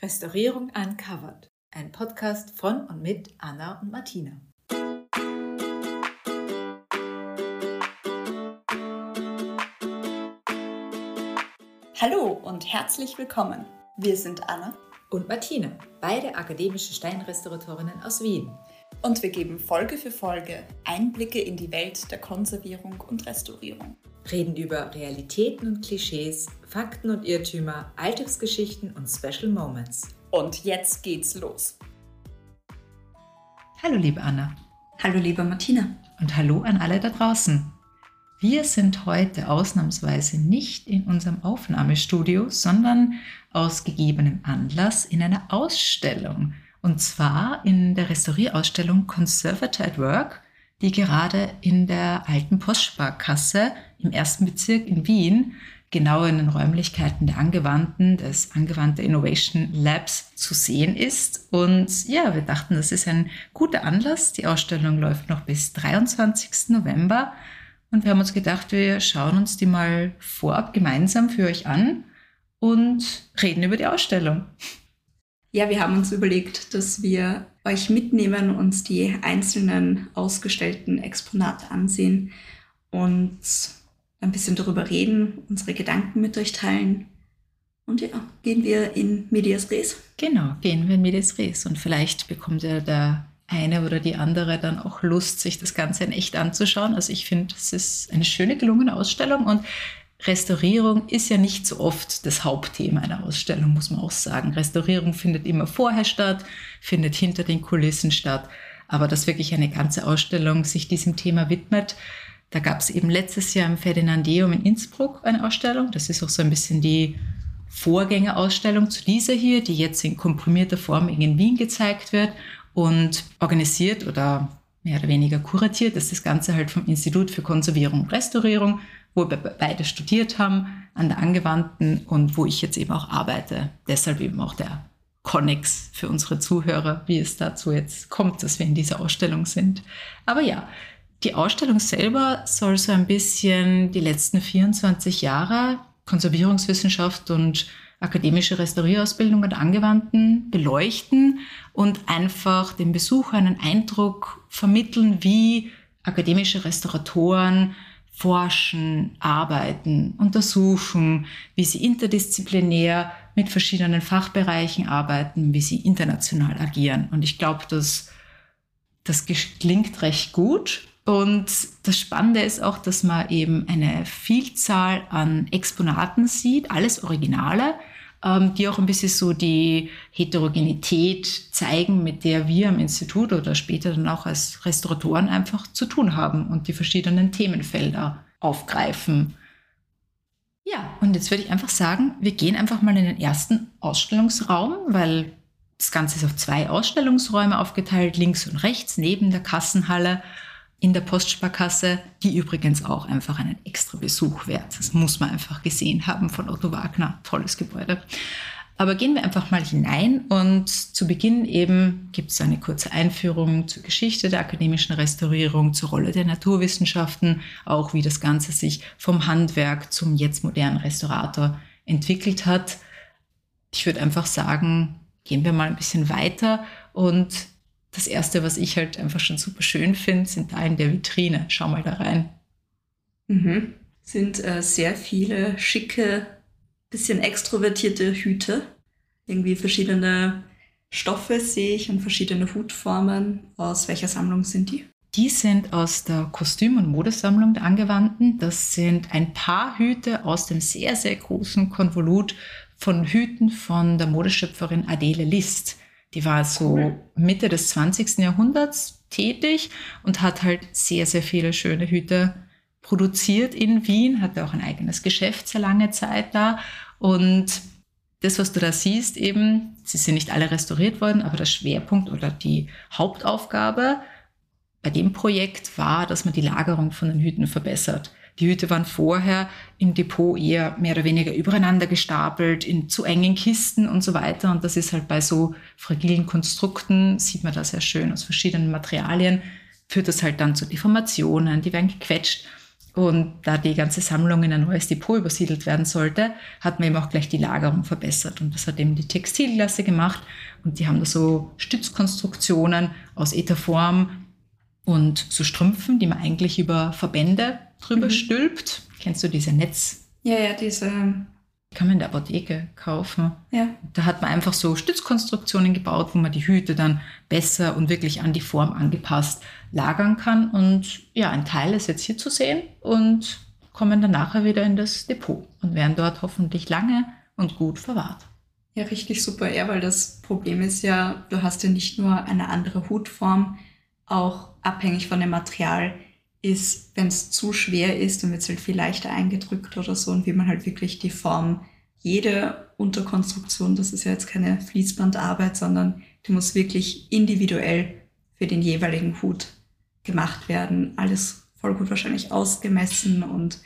Restaurierung Uncovered, ein Podcast von und mit Anna und Martina. Hallo und herzlich willkommen. Wir sind Anna und Martina, beide akademische Steinrestauratorinnen aus Wien. Und wir geben Folge für Folge Einblicke in die Welt der Konservierung und Restaurierung. Reden über Realitäten und Klischees, Fakten und Irrtümer, Alltagsgeschichten und Special Moments. Und jetzt geht's los. Hallo liebe Anna. Hallo liebe Martina. Und hallo an alle da draußen. Wir sind heute ausnahmsweise nicht in unserem Aufnahmestudio, sondern aus gegebenem Anlass in einer Ausstellung. Und zwar in der Restaurierausstellung Conservator at Work, die gerade in der alten Postsparkasse im ersten Bezirk in Wien genau in den Räumlichkeiten der Angewandten, des Angewandte Innovation Labs zu sehen ist. Und ja, wir dachten, das ist ein guter Anlass. Die Ausstellung läuft noch bis 23. November. Und wir haben uns gedacht, wir schauen uns die mal vorab gemeinsam für euch an und reden über die Ausstellung. Ja, wir haben uns überlegt, dass wir euch mitnehmen, uns die einzelnen ausgestellten Exponate ansehen und ein bisschen darüber reden, unsere Gedanken mit euch teilen. Und ja, gehen wir in Medias Res. Genau, gehen wir in Medias Res. Und vielleicht bekommt ja der eine oder die andere dann auch Lust, sich das Ganze in echt anzuschauen. Also ich finde, es ist eine schöne, gelungene Ausstellung und Restaurierung ist ja nicht so oft das Hauptthema einer Ausstellung, muss man auch sagen. Restaurierung findet immer vorher statt, findet hinter den Kulissen statt. Aber dass wirklich eine ganze Ausstellung sich diesem Thema widmet, da gab es eben letztes Jahr im Ferdinandeum in Innsbruck eine Ausstellung. Das ist auch so ein bisschen die Vorgängerausstellung zu dieser hier, die jetzt in komprimierter Form in Wien gezeigt wird und organisiert oder mehr oder weniger kuratiert ist das Ganze halt vom Institut für Konservierung und Restaurierung, wo wir beide studiert haben, an der Angewandten und wo ich jetzt eben auch arbeite. Deshalb eben auch der Connex für unsere Zuhörer, wie es dazu jetzt kommt, dass wir in dieser Ausstellung sind. Aber ja, die Ausstellung selber soll so ein bisschen die letzten 24 Jahre Konservierungswissenschaft und akademische Restaurierausbildung und Angewandten beleuchten und einfach dem Besucher einen Eindruck vermitteln, wie akademische Restauratoren forschen, arbeiten, untersuchen, wie sie interdisziplinär mit verschiedenen Fachbereichen arbeiten, wie sie international agieren. Und ich glaube, dass das klingt recht gut. Und das Spannende ist auch, dass man eben eine Vielzahl an Exponaten sieht, alles Originale, ähm, die auch ein bisschen so die Heterogenität zeigen, mit der wir am Institut oder später dann auch als Restauratoren einfach zu tun haben und die verschiedenen Themenfelder aufgreifen. Ja, und jetzt würde ich einfach sagen, wir gehen einfach mal in den ersten Ausstellungsraum, weil das Ganze ist auf zwei Ausstellungsräume aufgeteilt, links und rechts neben der Kassenhalle in der Postsparkasse, die übrigens auch einfach einen extra Besuch wert. Das muss man einfach gesehen haben von Otto Wagner. Tolles Gebäude. Aber gehen wir einfach mal hinein und zu Beginn eben gibt es eine kurze Einführung zur Geschichte der akademischen Restaurierung, zur Rolle der Naturwissenschaften, auch wie das Ganze sich vom Handwerk zum jetzt modernen Restaurator entwickelt hat. Ich würde einfach sagen, gehen wir mal ein bisschen weiter und das Erste, was ich halt einfach schon super schön finde, sind da in der Vitrine. Schau mal da rein. Mhm. Sind äh, sehr viele schicke, bisschen extrovertierte Hüte. Irgendwie verschiedene Stoffe sehe ich und verschiedene Hutformen. Aus welcher Sammlung sind die? Die sind aus der Kostüm- und Modesammlung der Angewandten. Das sind ein paar Hüte aus dem sehr, sehr großen Konvolut von Hüten von der Modeschöpferin Adele List. Die war so Mitte des 20. Jahrhunderts tätig und hat halt sehr, sehr viele schöne Hüte produziert in Wien, hatte auch ein eigenes Geschäft sehr lange Zeit da. Und das, was du da siehst, eben, sie sind nicht alle restauriert worden, aber der Schwerpunkt oder die Hauptaufgabe bei dem Projekt war, dass man die Lagerung von den Hüten verbessert. Die Hüte waren vorher im Depot eher mehr oder weniger übereinander gestapelt, in zu engen Kisten und so weiter. Und das ist halt bei so fragilen Konstrukten, sieht man das sehr schön aus verschiedenen Materialien, führt das halt dann zu Deformationen, die werden gequetscht. Und da die ganze Sammlung in ein neues Depot übersiedelt werden sollte, hat man eben auch gleich die Lagerung verbessert. Und das hat eben die Textilklasse gemacht. Und die haben da so Stützkonstruktionen aus Etherform und so Strümpfen, die man eigentlich über Verbände drüber mhm. stülpt. Kennst du diese Netz? Ja, ja, diese kann man in der Apotheke kaufen. Ja. Da hat man einfach so Stützkonstruktionen gebaut, wo man die Hüte dann besser und wirklich an die Form angepasst lagern kann. Und ja, ein Teil ist jetzt hier zu sehen und kommen dann nachher wieder in das Depot und werden dort hoffentlich lange und gut verwahrt. Ja, richtig super, ja, weil das Problem ist ja, du hast ja nicht nur eine andere Hutform, auch abhängig von dem Material ist, wenn es zu schwer ist, dann wird es halt viel leichter eingedrückt oder so und wie man halt wirklich die Form, jede Unterkonstruktion, das ist ja jetzt keine Fließbandarbeit, sondern die muss wirklich individuell für den jeweiligen Hut gemacht werden. Alles voll gut wahrscheinlich ausgemessen und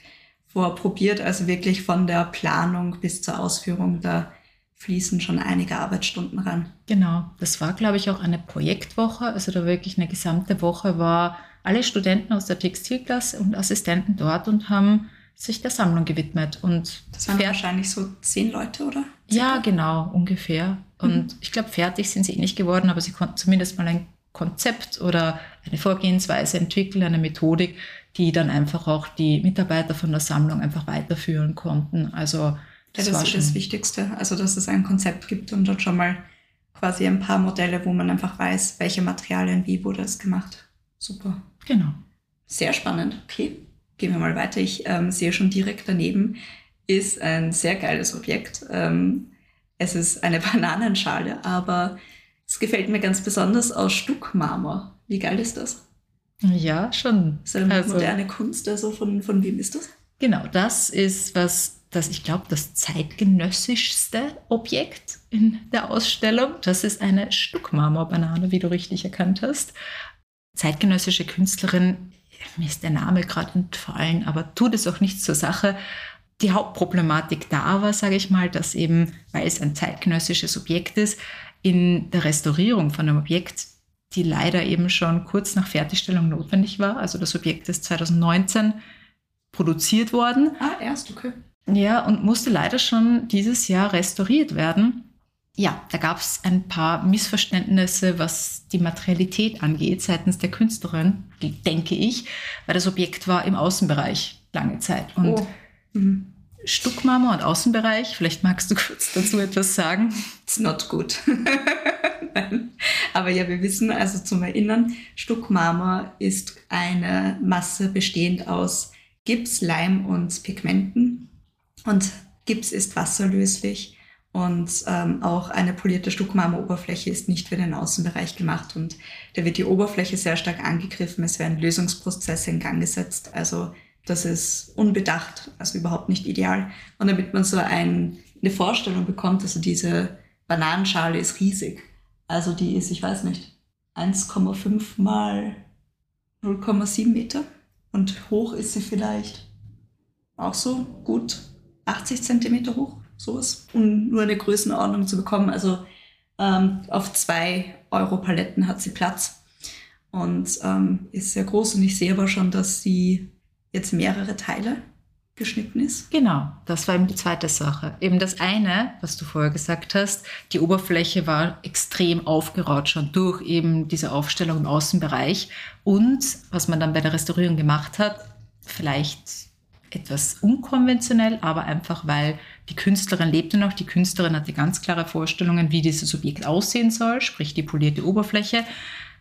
vorprobiert, also wirklich von der Planung bis zur Ausführung, da fließen schon einige Arbeitsstunden ran. Genau, das war, glaube ich, auch eine Projektwoche, also da wirklich eine gesamte Woche war alle Studenten aus der Textilklasse und Assistenten dort und haben sich der Sammlung gewidmet. Und das waren wahrscheinlich so zehn Leute, oder? Ja, genau, ungefähr. Und mhm. ich glaube, fertig sind sie eh nicht geworden, aber sie konnten zumindest mal ein Konzept oder eine Vorgehensweise entwickeln, eine Methodik, die dann einfach auch die Mitarbeiter von der Sammlung einfach weiterführen konnten. Also das, ja, das ist das Wichtigste. Also, dass es ein Konzept gibt und dann schon mal quasi ein paar Modelle, wo man einfach weiß, welche Materialien wie wurde es gemacht. Super. Genau. Sehr spannend. Okay, gehen wir mal weiter. Ich ähm, sehe schon direkt daneben ist ein sehr geiles Objekt. Ähm, es ist eine Bananenschale, aber es gefällt mir ganz besonders aus Stuckmarmor. Wie geil ist das? Ja, schon. So eine also, moderne Kunst, also von, von wem ist das? Genau, das ist was, das ich glaube, das zeitgenössischste Objekt in der Ausstellung. Das ist eine Stuckmarmorbanane, wie du richtig erkannt hast zeitgenössische Künstlerin, mir ist der Name gerade entfallen, aber tut es auch nichts zur Sache. Die Hauptproblematik da war, sage ich mal, dass eben, weil es ein zeitgenössisches Objekt ist, in der Restaurierung von einem Objekt, die leider eben schon kurz nach Fertigstellung notwendig war, also das Objekt ist 2019 produziert worden. Ah, erst, okay. Ja, und musste leider schon dieses Jahr restauriert werden ja, da gab es ein paar Missverständnisse, was die Materialität angeht, seitens der Künstlerin, denke ich, weil das Objekt war im Außenbereich lange Zeit. Und oh. mhm. Stuckmarmor und Außenbereich, vielleicht magst du kurz dazu etwas sagen. It's not good. Aber ja, wir wissen also zum Erinnern, Stuckmarmor ist eine Masse bestehend aus Gips, Leim und Pigmenten. Und Gips ist wasserlöslich und ähm, auch eine polierte Stuckmarmoroberfläche ist nicht für den Außenbereich gemacht und da wird die Oberfläche sehr stark angegriffen. Es werden Lösungsprozesse in Gang gesetzt. Also das ist unbedacht, also überhaupt nicht ideal. Und damit man so ein, eine Vorstellung bekommt, also diese Bananenschale ist riesig. Also die ist, ich weiß nicht, 1,5 mal 0,7 Meter. Und hoch ist sie vielleicht auch so gut 80 Zentimeter hoch sowas, um nur eine Größenordnung zu bekommen. Also ähm, auf zwei Euro Paletten hat sie Platz und ähm, ist sehr groß. Und ich sehe aber schon, dass sie jetzt mehrere Teile geschnitten ist. Genau, das war eben die zweite Sache. Eben das eine, was du vorher gesagt hast, die Oberfläche war extrem aufgeraut schon durch eben diese Aufstellung im Außenbereich. Und was man dann bei der Restaurierung gemacht hat, vielleicht etwas unkonventionell, aber einfach weil die Künstlerin lebte noch. Die Künstlerin hatte ganz klare Vorstellungen, wie dieses Objekt aussehen soll, sprich die polierte Oberfläche.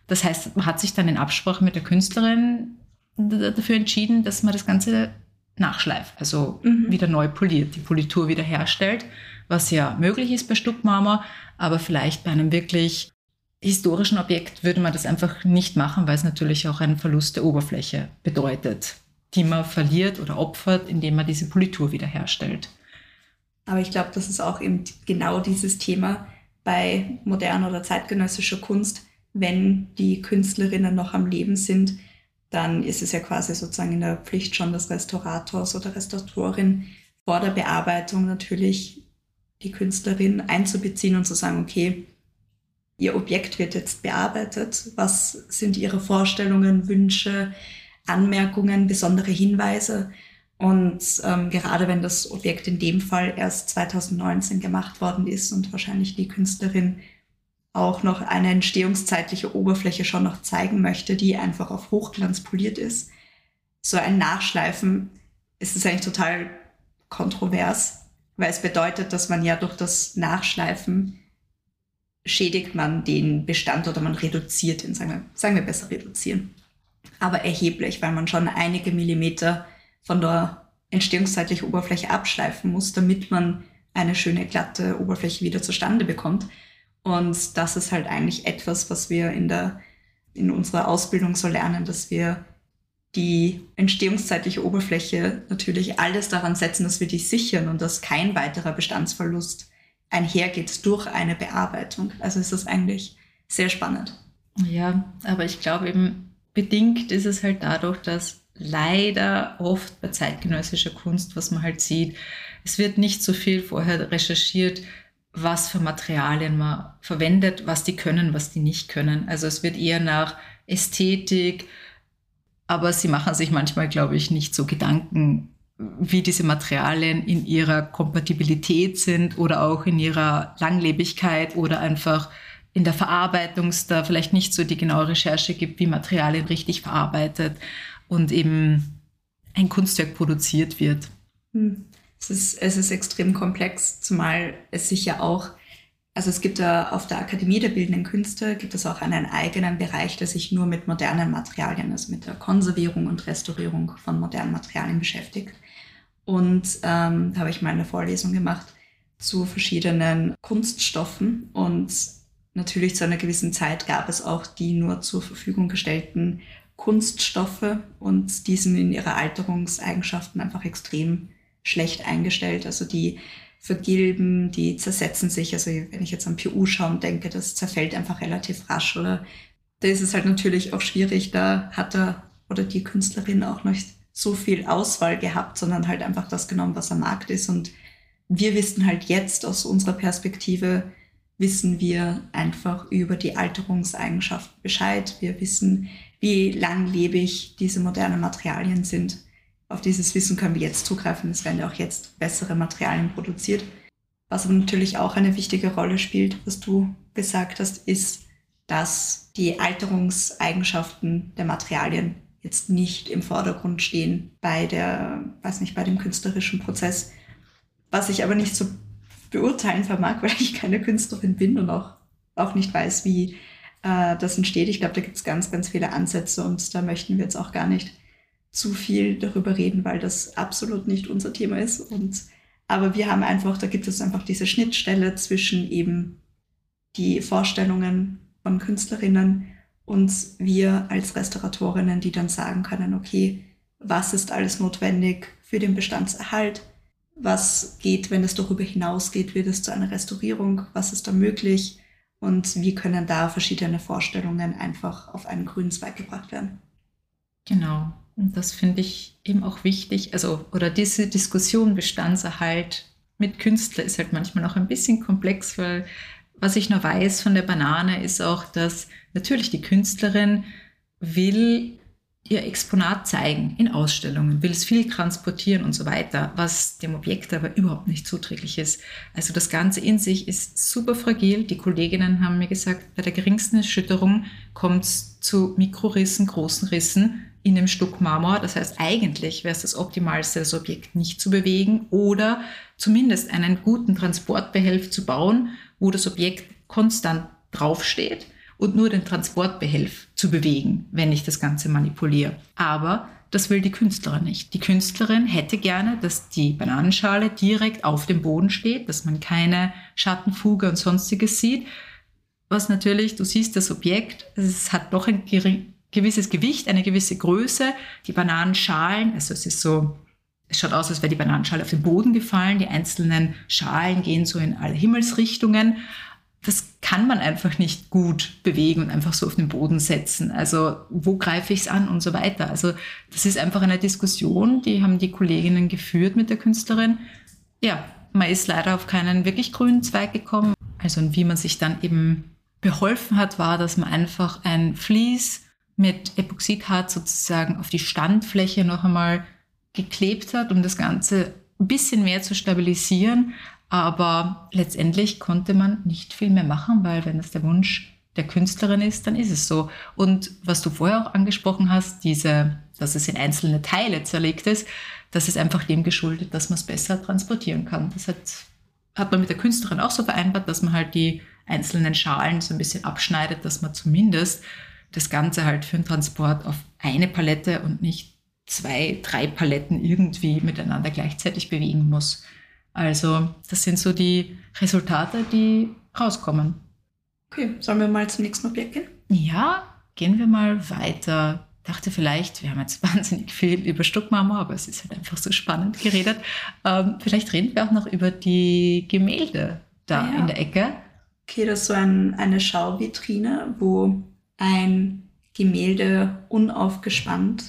Das heißt, man hat sich dann in Absprache mit der Künstlerin dafür entschieden, dass man das Ganze nachschleift, also mhm. wieder neu poliert, die Politur wieder herstellt, was ja möglich ist bei Stuckmarmor, aber vielleicht bei einem wirklich historischen Objekt würde man das einfach nicht machen, weil es natürlich auch einen Verlust der Oberfläche bedeutet die man verliert oder opfert, indem man diese Politur wiederherstellt. Aber ich glaube, das ist auch eben genau dieses Thema bei moderner oder zeitgenössischer Kunst. Wenn die Künstlerinnen noch am Leben sind, dann ist es ja quasi sozusagen in der Pflicht schon des Restaurators oder Restauratorin vor der Bearbeitung natürlich die Künstlerin einzubeziehen und zu sagen, okay, ihr Objekt wird jetzt bearbeitet, was sind ihre Vorstellungen, Wünsche, Anmerkungen, besondere Hinweise. Und ähm, gerade wenn das Objekt in dem Fall erst 2019 gemacht worden ist und wahrscheinlich die Künstlerin auch noch eine entstehungszeitliche Oberfläche schon noch zeigen möchte, die einfach auf Hochglanz poliert ist, so ein Nachschleifen ist es eigentlich total kontrovers, weil es bedeutet, dass man ja durch das Nachschleifen schädigt man den Bestand oder man reduziert ihn, sagen wir, sagen wir besser reduzieren. Aber erheblich, weil man schon einige Millimeter von der entstehungszeitlichen Oberfläche abschleifen muss, damit man eine schöne glatte Oberfläche wieder zustande bekommt. Und das ist halt eigentlich etwas, was wir in der, in unserer Ausbildung so lernen, dass wir die entstehungszeitliche Oberfläche natürlich alles daran setzen, dass wir die sichern und dass kein weiterer Bestandsverlust einhergeht durch eine Bearbeitung. Also ist das eigentlich sehr spannend. Ja, aber ich glaube eben, bedingt ist es halt dadurch, dass leider oft bei zeitgenössischer Kunst, was man halt sieht, es wird nicht so viel vorher recherchiert, was für Materialien man verwendet, was die können, was die nicht können. Also es wird eher nach Ästhetik, aber sie machen sich manchmal, glaube ich, nicht so Gedanken, wie diese Materialien in ihrer Kompatibilität sind oder auch in ihrer Langlebigkeit oder einfach in der Verarbeitung da vielleicht nicht so die genaue Recherche gibt, wie Materialien richtig verarbeitet und eben ein Kunstwerk produziert wird. Hm. Es ist, es ist extrem komplex, zumal es sich ja auch also es gibt da auf der Akademie der Bildenden Künste gibt es auch einen eigenen Bereich, der sich nur mit modernen Materialien, also mit der Konservierung und Restaurierung von modernen Materialien beschäftigt. Und ähm, da habe ich mal eine Vorlesung gemacht zu verschiedenen Kunststoffen und natürlich zu einer gewissen Zeit gab es auch die nur zur Verfügung gestellten Kunststoffe und die sind in ihrer Alterungseigenschaften einfach extrem schlecht eingestellt. Also die vergilben, die zersetzen sich. Also wenn ich jetzt an PU-Schaum denke, das zerfällt einfach relativ rasch. Oder da ist es halt natürlich auch schwierig, da hat er oder die Künstlerin auch nicht so viel Auswahl gehabt, sondern halt einfach das genommen, was am Markt ist. Und wir wissen halt jetzt aus unserer Perspektive, wissen wir einfach über die Alterungseigenschaften Bescheid. Wir wissen, wie langlebig diese modernen Materialien sind auf dieses Wissen können wir jetzt zugreifen. Es werden ja auch jetzt bessere Materialien produziert. Was aber natürlich auch eine wichtige Rolle spielt, was du gesagt hast, ist, dass die Alterungseigenschaften der Materialien jetzt nicht im Vordergrund stehen bei der, weiß nicht, bei dem künstlerischen Prozess. Was ich aber nicht so beurteilen vermag, weil ich keine Künstlerin bin und auch, auch nicht weiß, wie äh, das entsteht. Ich glaube, da gibt es ganz, ganz viele Ansätze und da möchten wir jetzt auch gar nicht zu viel darüber reden, weil das absolut nicht unser Thema ist. Und, aber wir haben einfach, da gibt es einfach diese Schnittstelle zwischen eben die Vorstellungen von Künstlerinnen und wir als Restauratorinnen, die dann sagen können, okay, was ist alles notwendig für den Bestandserhalt? Was geht, wenn es darüber hinausgeht, wird es zu einer Restaurierung? Was ist da möglich? Und wie können da verschiedene Vorstellungen einfach auf einen grünen Zweig gebracht werden? Genau. Und das finde ich eben auch wichtig. Also, oder diese Diskussion Bestandserhalt mit Künstler ist halt manchmal auch ein bisschen komplex, weil was ich nur weiß von der Banane ist auch, dass natürlich die Künstlerin will ihr Exponat zeigen in Ausstellungen, will es viel transportieren und so weiter, was dem Objekt aber überhaupt nicht zuträglich ist. Also das Ganze in sich ist super fragil. Die Kolleginnen haben mir gesagt, bei der geringsten Erschütterung kommt es zu Mikrorissen, großen Rissen in dem Stück Marmor. Das heißt, eigentlich wäre es das Optimalste, das Objekt nicht zu bewegen oder zumindest einen guten Transportbehelf zu bauen, wo das Objekt konstant draufsteht und nur den Transportbehelf zu bewegen, wenn ich das Ganze manipuliere. Aber das will die Künstlerin nicht. Die Künstlerin hätte gerne, dass die Bananenschale direkt auf dem Boden steht, dass man keine Schattenfuge und sonstiges sieht. Was natürlich, du siehst das Objekt, es hat doch ein gewisses Gewicht, eine gewisse Größe. Die Bananenschalen, also es ist so, es schaut aus, als wäre die Bananenschale auf den Boden gefallen. Die einzelnen Schalen gehen so in alle Himmelsrichtungen. Das kann man einfach nicht gut bewegen und einfach so auf den Boden setzen. Also wo greife ich es an und so weiter. Also das ist einfach eine Diskussion, die haben die Kolleginnen geführt mit der Künstlerin. Ja, man ist leider auf keinen wirklich grünen Zweig gekommen. Also und wie man sich dann eben beholfen hat, war, dass man einfach ein Vlies mit Epoxidharz sozusagen auf die Standfläche noch einmal geklebt hat, um das Ganze ein bisschen mehr zu stabilisieren. Aber letztendlich konnte man nicht viel mehr machen, weil wenn das der Wunsch der Künstlerin ist, dann ist es so. Und was du vorher auch angesprochen hast, diese, dass es in einzelne Teile zerlegt ist, das ist einfach dem geschuldet, dass man es besser transportieren kann. Das hat, hat man mit der Künstlerin auch so vereinbart, dass man halt die einzelnen Schalen so ein bisschen abschneidet, dass man zumindest das Ganze halt für den Transport auf eine Palette und nicht zwei, drei Paletten irgendwie miteinander gleichzeitig bewegen muss. Also das sind so die Resultate, die rauskommen. Okay, sollen wir mal zum nächsten Objekt gehen? Ja, gehen wir mal weiter. Dachte vielleicht, wir haben jetzt wahnsinnig viel über Stuckmarmor, aber es ist halt einfach so spannend geredet. Ähm, vielleicht reden wir auch noch über die Gemälde da ah, ja. in der Ecke. Okay, das ist so ein, eine Schauvitrine, wo ein Gemälde unaufgespannt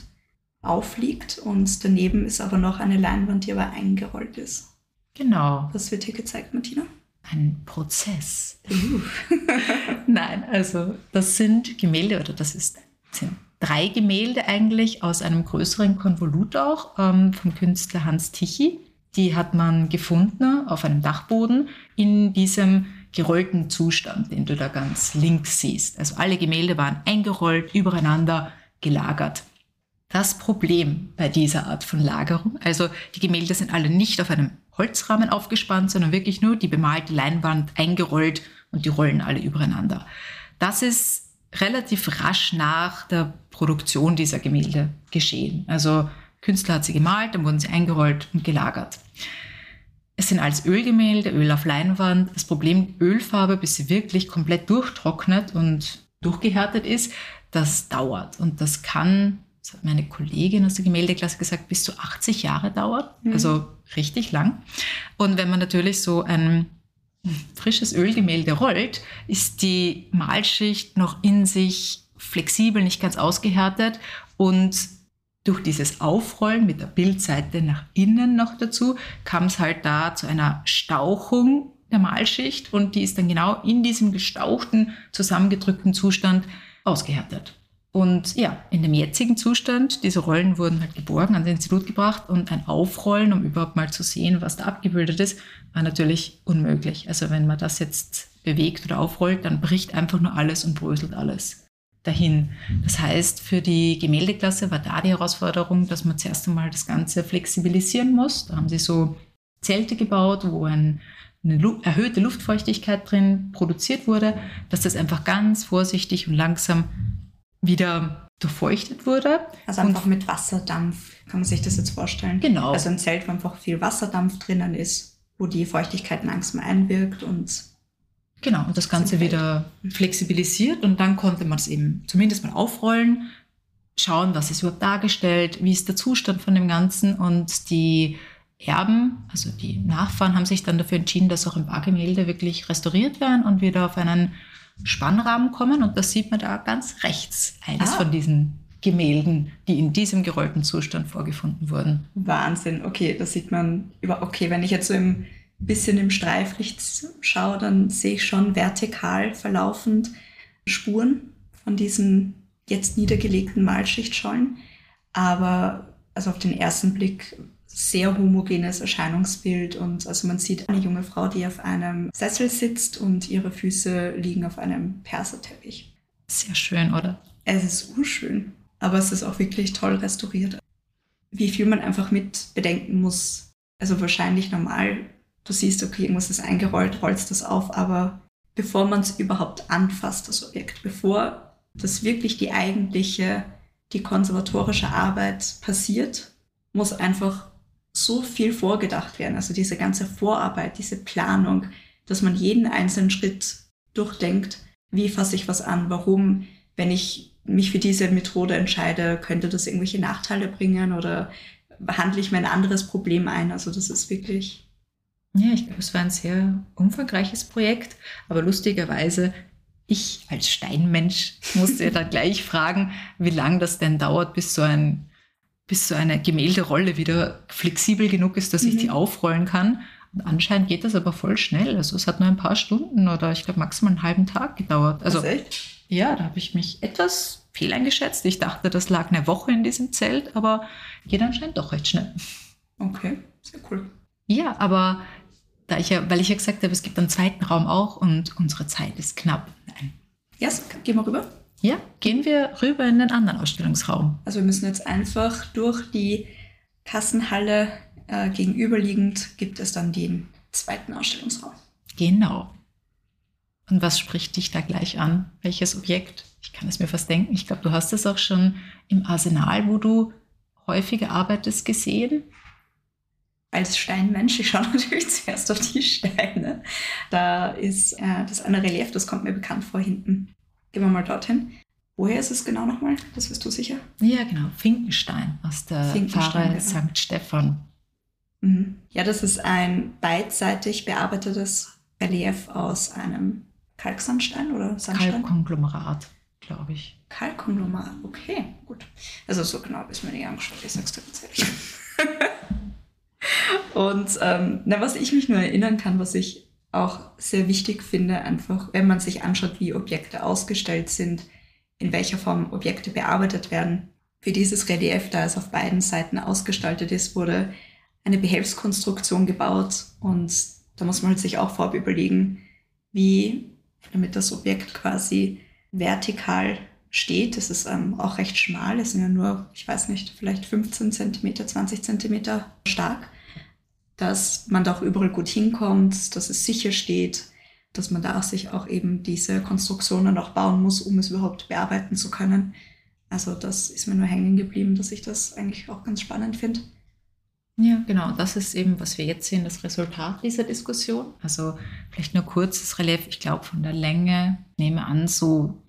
aufliegt und daneben ist aber noch eine Leinwand, die aber eingerollt ist. Genau. Was wird hier gezeigt, Martina? Ein Prozess. Uh. Nein, also das sind Gemälde oder das ist, sind drei Gemälde eigentlich aus einem größeren Konvolut auch ähm, vom Künstler Hans Tichy. Die hat man gefunden auf einem Dachboden in diesem gerollten Zustand, den du da ganz links siehst. Also alle Gemälde waren eingerollt, übereinander gelagert. Das Problem bei dieser Art von Lagerung, also die Gemälde sind alle nicht auf einem Holzrahmen aufgespannt, sondern wirklich nur die bemalte Leinwand eingerollt und die rollen alle übereinander. Das ist relativ rasch nach der Produktion dieser Gemälde geschehen. Also Künstler hat sie gemalt, dann wurden sie eingerollt und gelagert. Es sind als Ölgemälde, Öl auf Leinwand. Das Problem, Ölfarbe, bis sie wirklich komplett durchtrocknet und durchgehärtet ist, das dauert. Und das kann, das hat meine Kollegin aus der Gemäldeklasse gesagt, bis zu 80 Jahre dauert. Mhm. Also richtig lang. Und wenn man natürlich so ein frisches Ölgemälde rollt, ist die Malschicht noch in sich flexibel, nicht ganz ausgehärtet und durch dieses Aufrollen mit der Bildseite nach innen noch dazu kam es halt da zu einer Stauchung der Malschicht und die ist dann genau in diesem gestauchten, zusammengedrückten Zustand ausgehärtet. Und ja, in dem jetzigen Zustand, diese Rollen wurden halt geborgen, ans Institut gebracht und ein Aufrollen, um überhaupt mal zu sehen, was da abgebildet ist, war natürlich unmöglich. Also wenn man das jetzt bewegt oder aufrollt, dann bricht einfach nur alles und bröselt alles dahin. Das heißt, für die Gemäldeklasse war da die Herausforderung, dass man zuerst einmal das Ganze flexibilisieren muss. Da haben sie so Zelte gebaut, wo ein, eine erhöhte Luftfeuchtigkeit drin produziert wurde, dass das einfach ganz vorsichtig und langsam wieder durchfeuchtet wurde. Also einfach und mit Wasserdampf, kann man sich das jetzt vorstellen? Genau. Also ein Zelt, wo einfach viel Wasserdampf drinnen ist, wo die Feuchtigkeit langsam einwirkt und Genau, und das Ganze wieder flexibilisiert und dann konnte man es eben zumindest mal aufrollen, schauen, was ist überhaupt dargestellt, wie ist der Zustand von dem Ganzen und die Erben, also die Nachfahren, haben sich dann dafür entschieden, dass auch ein paar Gemälde wirklich restauriert werden und wieder auf einen Spannrahmen kommen und das sieht man da ganz rechts, eines ah. von diesen Gemälden, die in diesem gerollten Zustand vorgefunden wurden. Wahnsinn, okay, das sieht man über, okay, wenn ich jetzt so im bisschen im Streiflicht schaue, dann sehe ich schon vertikal verlaufend Spuren von diesen jetzt niedergelegten Malschichtschollen. Aber also auf den ersten Blick sehr homogenes Erscheinungsbild und also man sieht eine junge Frau, die auf einem Sessel sitzt und ihre Füße liegen auf einem Perserteppich. Sehr schön, oder? Es ist urschön, aber es ist auch wirklich toll restauriert. Wie viel man einfach mit bedenken muss. Also wahrscheinlich normal du siehst, okay, irgendwas ist eingerollt, rollst das auf, aber bevor man es überhaupt anfasst, das Objekt, bevor das wirklich die eigentliche, die konservatorische Arbeit passiert, muss einfach so viel vorgedacht werden. Also diese ganze Vorarbeit, diese Planung, dass man jeden einzelnen Schritt durchdenkt, wie fasse ich was an, warum, wenn ich mich für diese Methode entscheide, könnte das irgendwelche Nachteile bringen oder behandle ich mir ein anderes Problem ein. Also das ist wirklich ja, ich glaube, es war ein sehr umfangreiches Projekt, aber lustigerweise, ich als Steinmensch musste dann gleich fragen, wie lange das denn dauert, bis so, ein, bis so eine Gemälderolle wieder flexibel genug ist, dass ich die mhm. aufrollen kann. Und anscheinend geht das aber voll schnell. Also es hat nur ein paar Stunden oder ich glaube maximal einen halben Tag gedauert. Also ja, da habe ich mich etwas fehleingeschätzt. Ich dachte, das lag eine Woche in diesem Zelt, aber geht anscheinend doch recht schnell. Okay, sehr cool. Ja, aber da ich ja, weil ich ja gesagt habe, es gibt einen zweiten Raum auch und unsere Zeit ist knapp. Nein. Ja, yes, gehen wir rüber. Ja, gehen wir rüber in den anderen Ausstellungsraum. Also wir müssen jetzt einfach durch die Kassenhalle äh, gegenüberliegend gibt es dann den zweiten Ausstellungsraum. Genau. Und was spricht dich da gleich an? Welches Objekt? Ich kann es mir fast denken. Ich glaube, du hast es auch schon im Arsenal, wo du häufiger arbeitest, gesehen. Als Steinmensch, ich schaue natürlich zuerst auf die Steine. Da ist äh, das eine Relief, das kommt mir bekannt vor hinten. Gehen wir mal dorthin. Woher ist es genau nochmal? Das wirst du sicher. Ja, genau. Finkenstein aus der Pfarre genau. St. Stephan. Mhm. Ja, das ist ein beidseitig bearbeitetes Relief aus einem Kalksandstein oder Sandstein? Kalkkonglomerat, glaube ich. Kalkkonglomerat, okay, gut. Also so genau bis mir nicht angeschaut, ich sag's dir tatsächlich. Und ähm, na, was ich mich nur erinnern kann, was ich auch sehr wichtig finde, einfach, wenn man sich anschaut, wie Objekte ausgestellt sind, in welcher Form Objekte bearbeitet werden. Für dieses Relief, da es auf beiden Seiten ausgestaltet ist, wurde eine Behelfskonstruktion gebaut und da muss man halt sich auch vorab überlegen, wie, damit das Objekt quasi vertikal steht. Das ist ähm, auch recht schmal, es sind ja nur, ich weiß nicht, vielleicht 15 cm, 20 cm stark dass man da auch überall gut hinkommt, dass es sicher steht, dass man da sich auch eben diese Konstruktionen auch bauen muss, um es überhaupt bearbeiten zu können. Also das ist mir nur hängen geblieben, dass ich das eigentlich auch ganz spannend finde. Ja, genau. Das ist eben, was wir jetzt sehen, das Resultat dieser Diskussion. Also vielleicht nur kurz das Relief. Ich glaube, von der Länge, nehme an, so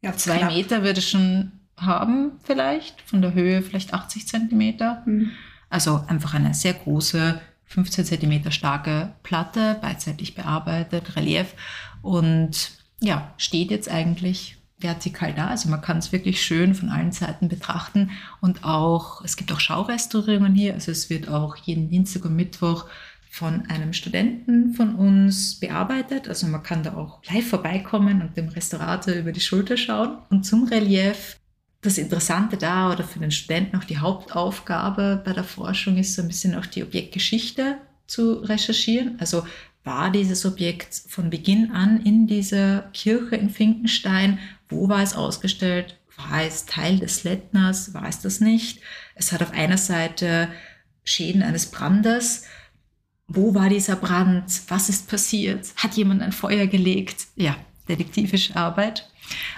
ja, zwei knapp. Meter würde es schon haben, vielleicht. Von der Höhe vielleicht 80 Zentimeter. Mhm. Also einfach eine sehr große 15 cm starke Platte, beidseitig bearbeitet, Relief und ja, steht jetzt eigentlich vertikal da. Also man kann es wirklich schön von allen Seiten betrachten und auch, es gibt auch Schaurestaurierungen hier. Also es wird auch jeden Dienstag und Mittwoch von einem Studenten von uns bearbeitet. Also man kann da auch live vorbeikommen und dem Restaurator über die Schulter schauen. Und zum Relief das Interessante da oder für den Studenten auch die Hauptaufgabe bei der Forschung ist so ein bisschen auch die Objektgeschichte zu recherchieren. Also war dieses Objekt von Beginn an in dieser Kirche in Finkenstein? Wo war es ausgestellt? War es Teil des Lettners? War es das nicht? Es hat auf einer Seite Schäden eines Brandes. Wo war dieser Brand? Was ist passiert? Hat jemand ein Feuer gelegt? Ja, detektivische Arbeit.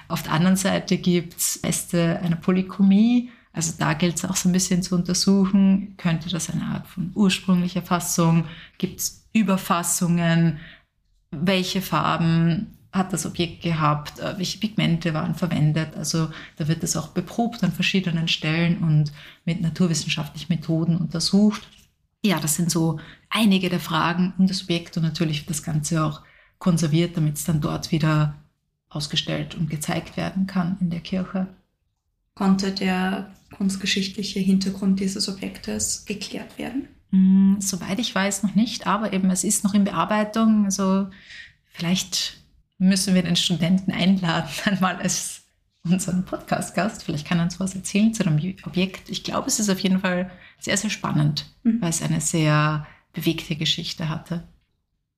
Auf der anderen Seite gibt es Reste einer Polychromie. Also da gilt es auch so ein bisschen zu untersuchen, könnte das eine Art von ursprünglicher Fassung, gibt es Überfassungen, welche Farben hat das Objekt gehabt, äh, welche Pigmente waren verwendet. Also da wird es auch beprobt an verschiedenen Stellen und mit naturwissenschaftlichen Methoden untersucht. Ja, das sind so einige der Fragen um das Objekt und natürlich das Ganze auch konserviert, damit es dann dort wieder ausgestellt und gezeigt werden kann in der Kirche. Konnte der kunstgeschichtliche Hintergrund dieses Objektes geklärt werden? Mm, soweit ich weiß noch nicht, aber eben es ist noch in Bearbeitung. Also vielleicht müssen wir den Studenten einladen, einmal als unseren Podcast-Gast. Vielleicht kann er uns was erzählen zu dem Objekt. Ich glaube, es ist auf jeden Fall sehr, sehr spannend, mhm. weil es eine sehr bewegte Geschichte hatte.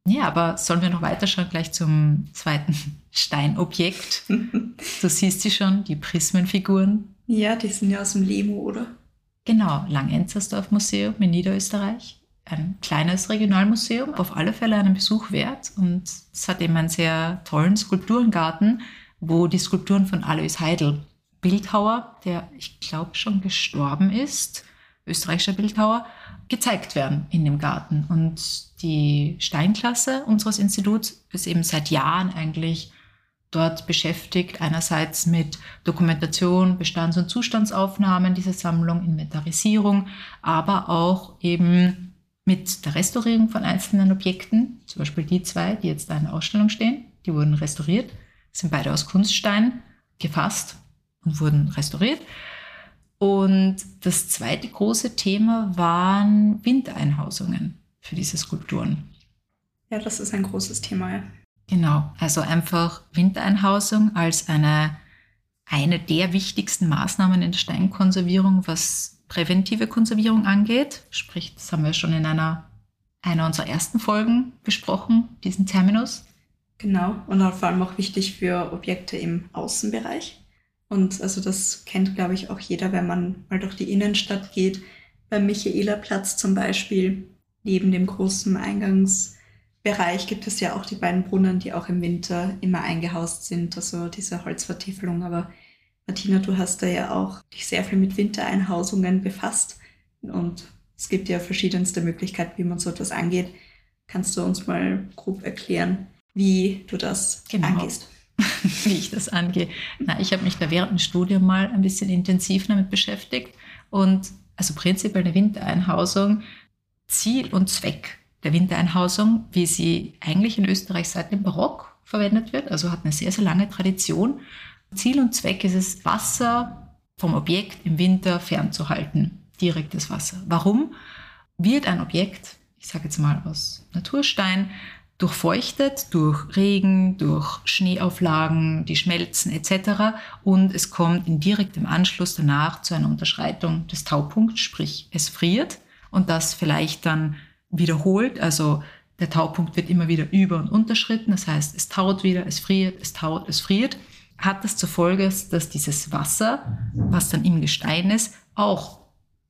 Ja, aber sollen wir noch weiterschauen gleich zum zweiten Steinobjekt? du siehst sie schon, die Prismenfiguren. Ja, die sind ja aus dem Lemo, oder? Genau, Langenzersdorf Museum in Niederösterreich. Ein kleines Regionalmuseum, auf alle Fälle einen Besuch wert. Und es hat eben einen sehr tollen Skulpturengarten, wo die Skulpturen von Alois Heidel, Bildhauer, der ich glaube schon gestorben ist, österreichischer Bildhauer, gezeigt werden in dem Garten. Und die Steinklasse unseres Instituts ist eben seit Jahren eigentlich dort beschäftigt, einerseits mit Dokumentation, Bestands- und Zustandsaufnahmen dieser Sammlung, Inventarisierung, aber auch eben mit der Restaurierung von einzelnen Objekten, zum Beispiel die zwei, die jetzt da in der Ausstellung stehen, die wurden restauriert, sind beide aus Kunststein gefasst und wurden restauriert. Und das zweite große Thema waren Windeinhausungen für diese Skulpturen. Ja, das ist ein großes Thema. Ja. Genau, also einfach Windeinhausung als eine eine der wichtigsten Maßnahmen in der Steinkonservierung, was präventive Konservierung angeht. Sprich, das haben wir schon in einer, einer unserer ersten Folgen besprochen, diesen Terminus. Genau, und auch vor allem auch wichtig für Objekte im Außenbereich. Und also das kennt, glaube ich, auch jeder, wenn man mal durch die Innenstadt geht. Beim Michaelerplatz zum Beispiel, neben dem großen Eingangsbereich gibt es ja auch die beiden Brunnen, die auch im Winter immer eingehaust sind, also diese Holzvertiefelung. Aber Martina, du hast da ja auch dich sehr viel mit Wintereinhausungen befasst und es gibt ja verschiedenste Möglichkeiten, wie man so etwas angeht. Kannst du uns mal grob erklären, wie du das genau. angehst? wie ich das angehe. Na, ich habe mich da während dem Studium mal ein bisschen intensiv damit beschäftigt und also prinzipiell eine Wintereinhausung, Ziel und Zweck der Wintereinhausung, wie sie eigentlich in Österreich seit dem Barock verwendet wird, also hat eine sehr, sehr lange Tradition. Ziel und Zweck ist es, Wasser vom Objekt im Winter fernzuhalten, direktes Wasser. Warum wird ein Objekt, ich sage jetzt mal aus Naturstein, durchfeuchtet durch Regen, durch Schneeauflagen, die schmelzen etc. Und es kommt in direktem Anschluss danach zu einer Unterschreitung des Taupunkts, sprich es friert und das vielleicht dann wiederholt. Also der Taupunkt wird immer wieder über- und unterschritten. Das heißt, es taut wieder, es friert, es taut, es friert. Hat das zur Folge, dass dieses Wasser, was dann im Gestein ist, auch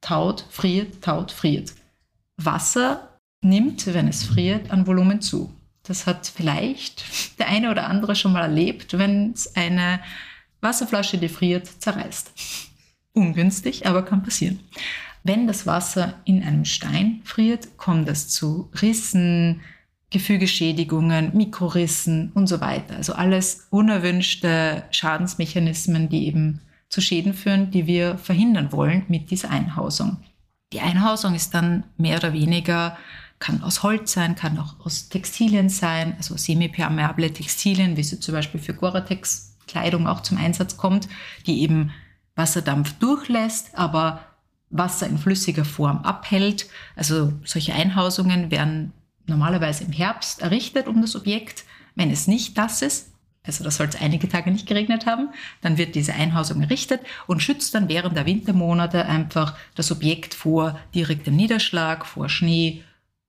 taut, friert, taut, friert. Wasser nimmt, wenn es friert, an Volumen zu. Das hat vielleicht der eine oder andere schon mal erlebt, wenn es eine Wasserflasche, die friert, zerreißt. Ungünstig, aber kann passieren. Wenn das Wasser in einem Stein friert, kommt es zu Rissen, Gefügeschädigungen, Mikrorissen und so weiter. Also alles unerwünschte Schadensmechanismen, die eben zu Schäden führen, die wir verhindern wollen mit dieser Einhausung. Die Einhausung ist dann mehr oder weniger kann aus Holz sein, kann auch aus Textilien sein, also semipermeable Textilien, wie sie zum Beispiel für Gore-Tex-Kleidung auch zum Einsatz kommt, die eben Wasserdampf durchlässt, aber Wasser in flüssiger Form abhält. Also solche Einhausungen werden normalerweise im Herbst errichtet um das Objekt. Wenn es nicht das ist, also da soll es einige Tage nicht geregnet haben, dann wird diese Einhausung errichtet und schützt dann während der Wintermonate einfach das Objekt vor direktem Niederschlag, vor Schnee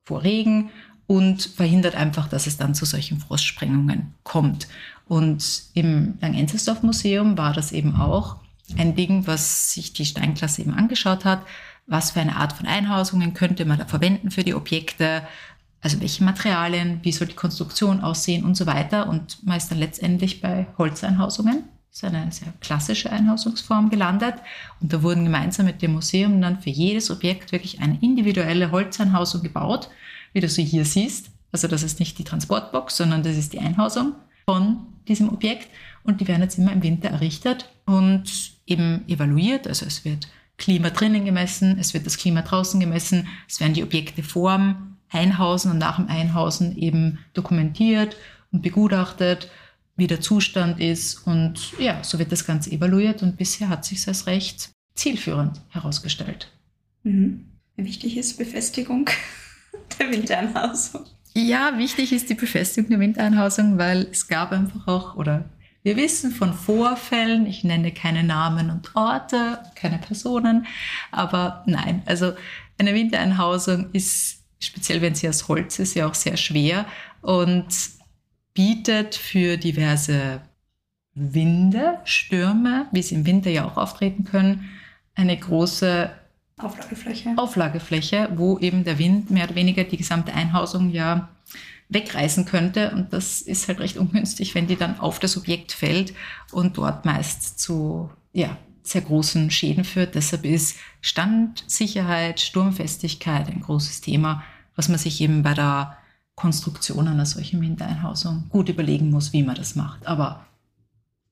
vor Regen und verhindert einfach, dass es dann zu solchen Frostsprengungen kommt. Und im Lang-Enzelsdorf Museum war das eben auch ein Ding, was sich die Steinklasse eben angeschaut hat. Was für eine Art von Einhausungen könnte man da verwenden für die Objekte? Also welche Materialien, wie soll die Konstruktion aussehen und so weiter. Und man ist dann letztendlich bei Holzeinhausungen. Ist eine sehr klassische Einhausungsform gelandet. Und da wurden gemeinsam mit dem Museum dann für jedes Objekt wirklich eine individuelle Holzeinhausung gebaut wie du sie hier siehst. Also das ist nicht die Transportbox, sondern das ist die Einhausung von diesem Objekt. Und die werden jetzt immer im Winter errichtet und eben evaluiert. Also es wird Klima drinnen gemessen, es wird das Klima draußen gemessen, es werden die Objekte vorm Einhausen und nach dem Einhausen eben dokumentiert und begutachtet, wie der Zustand ist. Und ja, so wird das Ganze evaluiert und bisher hat sich als recht zielführend herausgestellt. Mhm. Wichtig ist Befestigung der Wintereinhausung. Ja, wichtig ist die Befestigung der Wintereinhausung, weil es gab einfach auch, oder wir wissen von Vorfällen, ich nenne keine Namen und Orte, keine Personen, aber nein, also eine Wintereinhausung ist, speziell wenn sie aus Holz ist, ja auch sehr schwer und bietet für diverse Winde, Stürme, wie sie im Winter ja auch auftreten können, eine große Auflagefläche. Auflagefläche, wo eben der Wind mehr oder weniger die gesamte Einhausung ja wegreißen könnte. Und das ist halt recht ungünstig, wenn die dann auf das Objekt fällt und dort meist zu ja, sehr großen Schäden führt. Deshalb ist Standsicherheit, Sturmfestigkeit ein großes Thema, was man sich eben bei der Konstruktion einer solchen Wintereinhausung gut überlegen muss, wie man das macht. Aber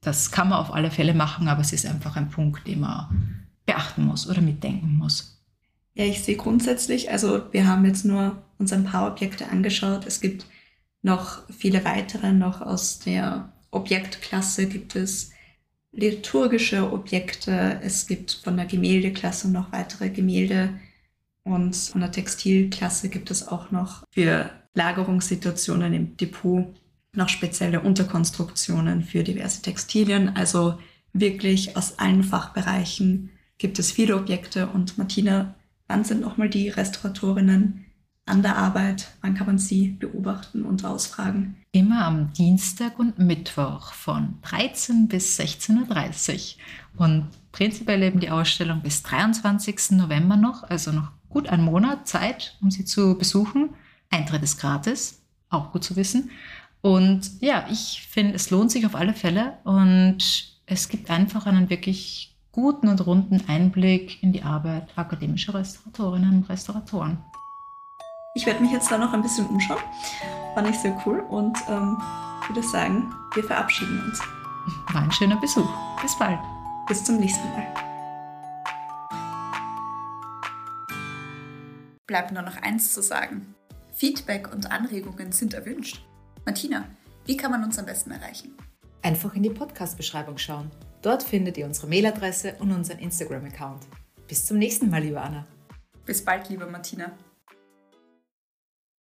das kann man auf alle Fälle machen, aber es ist einfach ein Punkt, den man beachten muss oder mitdenken muss? Ja, ich sehe grundsätzlich, also wir haben jetzt nur uns ein paar Objekte angeschaut. Es gibt noch viele weitere, noch aus der Objektklasse gibt es liturgische Objekte, es gibt von der Gemäldeklasse noch weitere Gemälde und von der Textilklasse gibt es auch noch für Lagerungssituationen im Depot noch spezielle Unterkonstruktionen für diverse Textilien. Also wirklich aus allen Fachbereichen gibt es viele Objekte. Und Martina, wann sind nochmal die Restauratorinnen an der Arbeit? Wann kann man sie beobachten und ausfragen? Immer am Dienstag und Mittwoch von 13 bis 16.30 Uhr. Und prinzipiell eben die Ausstellung bis 23. November noch, also noch gut einen Monat Zeit, um sie zu besuchen. Eintritt ist gratis, auch gut zu wissen. Und ja, ich finde, es lohnt sich auf alle Fälle und es gibt einfach einen wirklich guten und runden Einblick in die Arbeit akademischer Restauratorinnen und Restauratoren. Ich werde mich jetzt da noch ein bisschen umschauen. Fand ich sehr cool und ähm, würde sagen, wir verabschieden uns. War ein schöner Besuch. Bis bald. Bis zum nächsten Mal. Bleibt nur noch eins zu sagen. Feedback und Anregungen sind erwünscht. Martina, wie kann man uns am besten erreichen? Einfach in die Podcast-Beschreibung schauen. Dort findet ihr unsere Mailadresse und unseren Instagram-Account. Bis zum nächsten Mal, liebe Anna. Bis bald, liebe Martina.